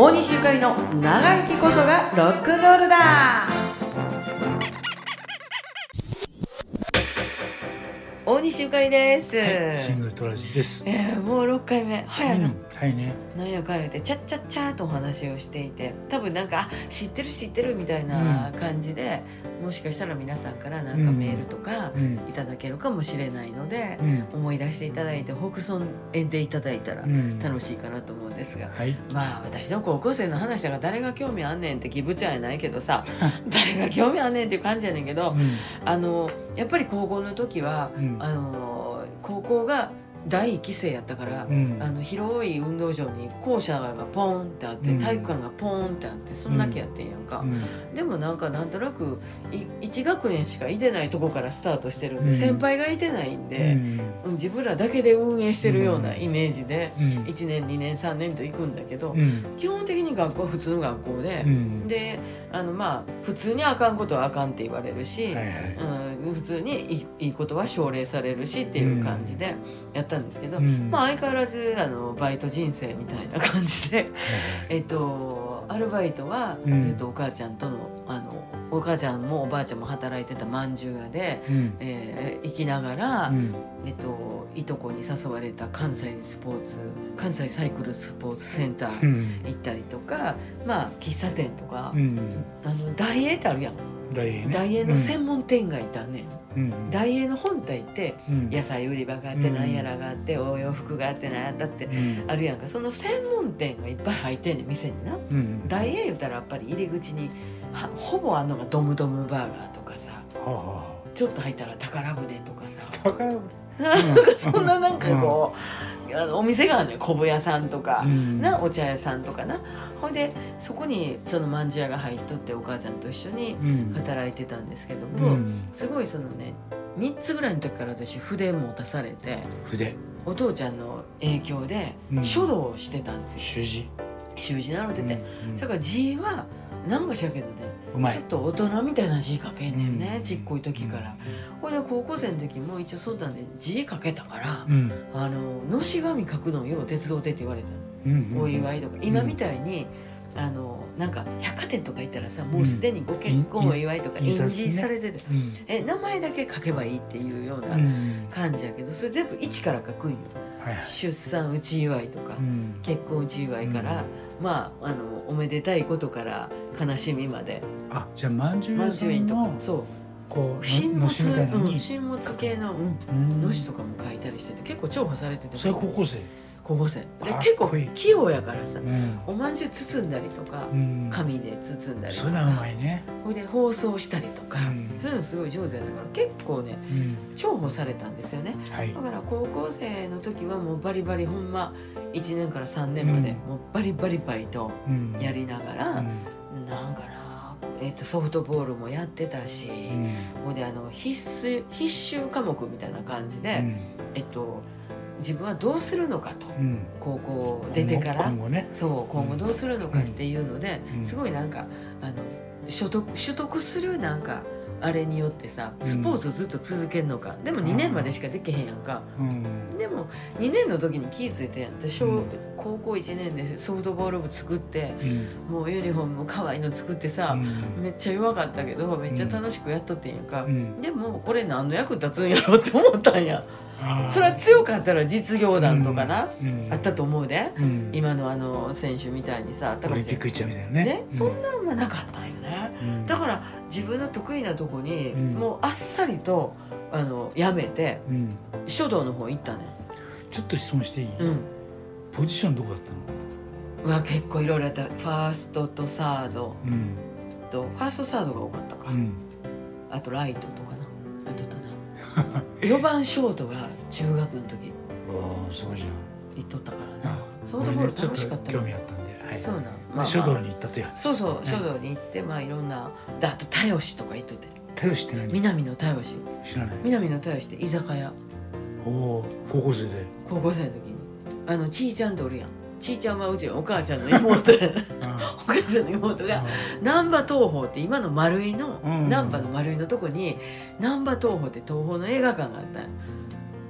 大西ゆかりの長生きこそがロックンロールだ。西ゆかりです、はい、シングルトラジです。えーもう6回目早いな、うんはいね。なんやかんやってチャッチャッチャーとお話をしていて多分なんかあ知ってる知ってるみたいな感じで、もしかしたら皆さんからなんかメールとかうん。いただけるかもしれないのでう、ん。思い出していただいて北村園でいただいたらうん。楽しいかなと思うんですが。はい。まあ私の高校生の話だから誰が興味あんねんって気ぶちゃやないけどさ 誰が興味あんねんっていう感じやねんけどうん。あのやっぱり高校の時はうん。あの高校が第一期生やったからうん。あの広い運動場に校舎がポンってあってうん体育館がポンってあってそんだけやってんやんか、うん。でもなんかなんとなくい1学年しかいてないとこからスタートしてるんで、うん先輩がいてないんうで、ん。自分らだけで運営してるようなうんイメージでうん。1年2年3年と行くんだけど、うん。基本的に学校は普通の学校でう、ん。であのまあ普通にあかんことはあかんって言われるし、はいはい。うん、普通にいいいいことは奨励されるしっていう感じでやったんですけど、うん。まあ相変わらずあのバイト人生みたいな感じで、えっと、アルバイトはうんずっとお母ちゃんとの,、あのお母ちゃんもおばあちゃんも働いてたまんじゅう屋で、うん。えー生きながら、うん。えっと、いとこに誘われた関西スポーツ関西サイクルスポーツセンタうーん。行ったりとか、まあ喫茶店とか、うん。あの大英ってあるやん、大英ね。の専門店街ってあんねん、うん。大英の本体ってうん。野菜売り場があってうんなんやらがあって、お洋服があってなんやったってうん。あるやんかその専門店がいっぱい入ってんねん店にな。うん。大英言ったらやっぱり入り口にはほぼあんのがドムドムバーガーとかさちょっと入ったら宝船とかさあ。だから。なんかそんななんかこう、あのお店があるね昆布屋さんとかう、ん。なお茶屋さんとかなほんでそこにそのまんじゅう屋が入っとってお母ちゃんと一緒にうん。働いてたんですけども、うん。すごいそのね3つぐらいの時から私筆持たされて筆？お父ちゃんの影響でうん書道をしてたんですよ習字？習字習ってて、うんそれから字はなんかしらけどねうまいちょっ。と大人みたいな字書けんねんね、うんちっこい時から。ほんで高校生の時も一応そうだね字書けたから、うん。あののし紙書くのよ手伝うてって言われたうん。の、お祝いとか今みたいにあのなんか百貨店とか行ったらさもうすでにご結婚お祝いとか印字されてて、うん。え名前だけ書けばいいっていうようう。なん感じやけどそれ全部一から書くんよ。出産うち祝いとか、うん。結婚うち祝いから、まああのおめでたいことから悲しみまであ、じゃあ、まんじゅう満屋さ州院とかんの。そうこう。神ののしみたいなのに物、神物系の、うん、うんのしとかも書いたりしてて結構重宝されててそれ高校生？高校生。で結構器用やからさうん。おまんじゅう包んだりとかうん。紙で包んだりとそれはうまかいね。ほいで包装したりとか、うん。そういうのすごい上手やったから結構ねうん。重宝されたんですよね。はい。だ。から高校生の時はもうバリバリほんま1年から3年までうん。もうバリバリバイトうん。やりながら、うん。なんかな、えっとソフトボールもやってたし、うん。ほいであの必須必修科目みたいな感じで、えっと、自分はどうするのかと。うん。うん高校出てから。今後ね。そう今後どうするのかっていうので、うん。すごいなんかあの所得取得するなんかあれによってさうん。スポーツをずっと続けるのか、でも2年までしかできへんやんか、うん。でも2年の時に気付いてんやん私、うん高校1年でソフトボール部作ってうん。もうユニフォームも可愛いの作ってさ、うん。めっちゃ弱かったけどめっちゃ楽しくやっとってんやんか、うん。でもこれ何の役立つんやろって思ったんやそれは強かったら実業団とかな、うんあったと思うで。うん。今のあの選手みたいにさオリンピック行っちゃうみたいなね。ね、そんなんはなかったんよね。うん。だから自分の得意なとこに、うん。もうあっさりとあのやめてうん。書道の方行ったね。ちょっと質問していい？うん。ポジションどこだったの？うわ結構いろいろやった。ファーストとサード。うん。とファーストサードが多かったか、うん。あとライトとか 4番ショートが中学の時。おおすごいじゃん。行っとったからな。あソフトボール楽しかったと興味あったんで。はい。そうなん、まあ書道に行ったという話。そうそうはい書道に行ってまあいろんなであと田吉とか行っとって。手をして何？南の田吉知らない。南の田吉って居酒屋。おお高校生で。高校生の時に。あのちいちゃんとおるやんちいちゃんはうちのお母ちゃんの妹お母ちゃんの妹が難波東宝って今の丸井のうん。難波の丸井のとこに難波東宝って東宝の映画館があった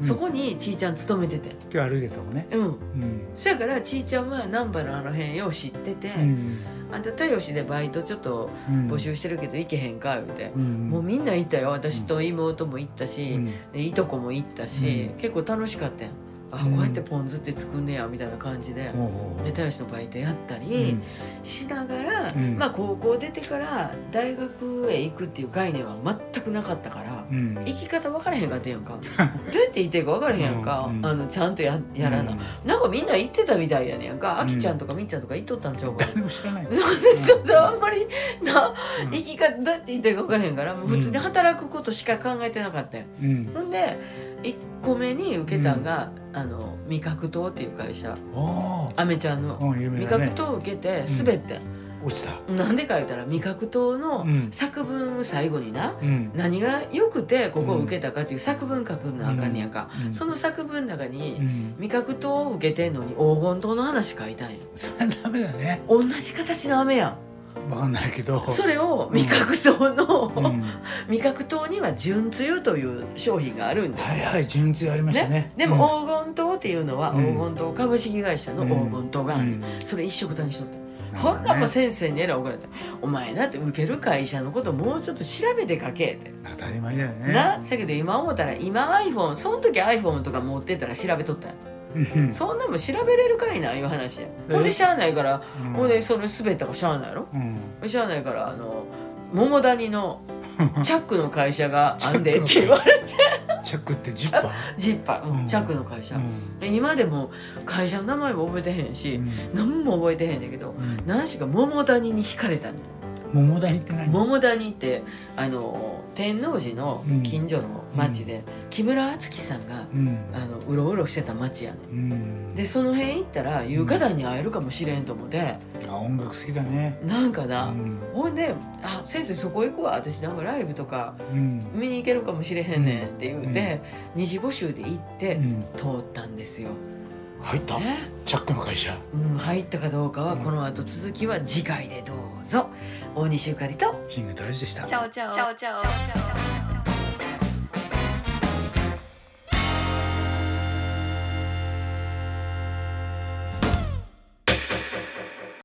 そこにちいちゃん勤めてて。今日歩いてたもんね。うん。うん。そやからちいちゃんは難波のあの辺よう知ってて、うん。あんた田吉でバイトちょっとうん。募集してるけど行けへんか言うて、うん。もうみんな行ったよ。私と妹も行ったし、いとこも行ったし、うん。結構楽しかったやんあ、うんこうやってポン酢って作んねやみたいな感じで。ほうほうで田吉のバイトやったうりん。しながら、うん。まあ高校出てから大学へ行くっていう概念は全くなかったから、うん。生き方分からへんかったやんか。どうやって生きていいか分からへんやんか、うん。あのちゃんとややらな、なんかみんな行ってたみたいやねんか。あきちゃんとかみっちゃんとか行っとったんちゃうか。な誰も知らない。あんまりなうん。生き方どうやって生きていいか分からへんからもう普通に働くことしか考えてなかったよ、うん。ほんで1個目に受けたんが、あの味覚糖っていう会社。おアメちゃんの。お有名味覚糖を受けて滑って。ん、落ちた。なんでか言ったら味覚糖のうん作文最後にな、うん。何が良くてここを受けたかっていう作文書くなあかんねやんか、うん。その作文の中に、うん。味覚糖を受けてんのに黄金糖の話書いたんやそれはダメだね。同じ形の飴やんわかんないけど。それを味覚糖の、うん。味覚糖には純つゆという商品があるんです。はいはい純粋ありましたね。でも黄金糖っていうのはうん。黄金糖株式会社の黄金糖がある、うん。それ一緒くたにしとって、うんほんらもう先生にえらい怒られて「お前なって受ける会社のこともうちょっと調べて書け」って。当たり前だよね。な。せやけど今思ったら今 iPhone その時 iPhone とか持ってたら調べとったんやうんそんなもん調べれるかいないう話や。ほんでしゃあないからうん。ほんでそれ滑ったからしゃあないやろうん。しゃあないからあの桃谷の チャックの会社があんでって言われて。チャックってジッパー？ジッパー、うんうん。チャックの会社、うん。今でも会社の名前も覚えてへんし、何も覚えてへんねんけどうん。何しか桃谷に惹かれたの桃谷って何？桃谷ってあの天王寺の近所の町で、木村敦樹さんがうん。あのうろうろしてた町やねうん。んでその辺行ったら優香団に会えるかもしれんと思って。あ音楽好きだね。なんかな、うん。ほんで「あ先生そこ行くわ私なんかライブとかうん。見に行けるかもしれへんねん」って言って、二次募集で行って、うん。通ったんですよ。入った？ねチャックの会社。うん、入ったかどうかはこの後続きは次回でどうぞ。大西ゆかりと。シング大事でした。チャオチャオチャオ。チャオチャオ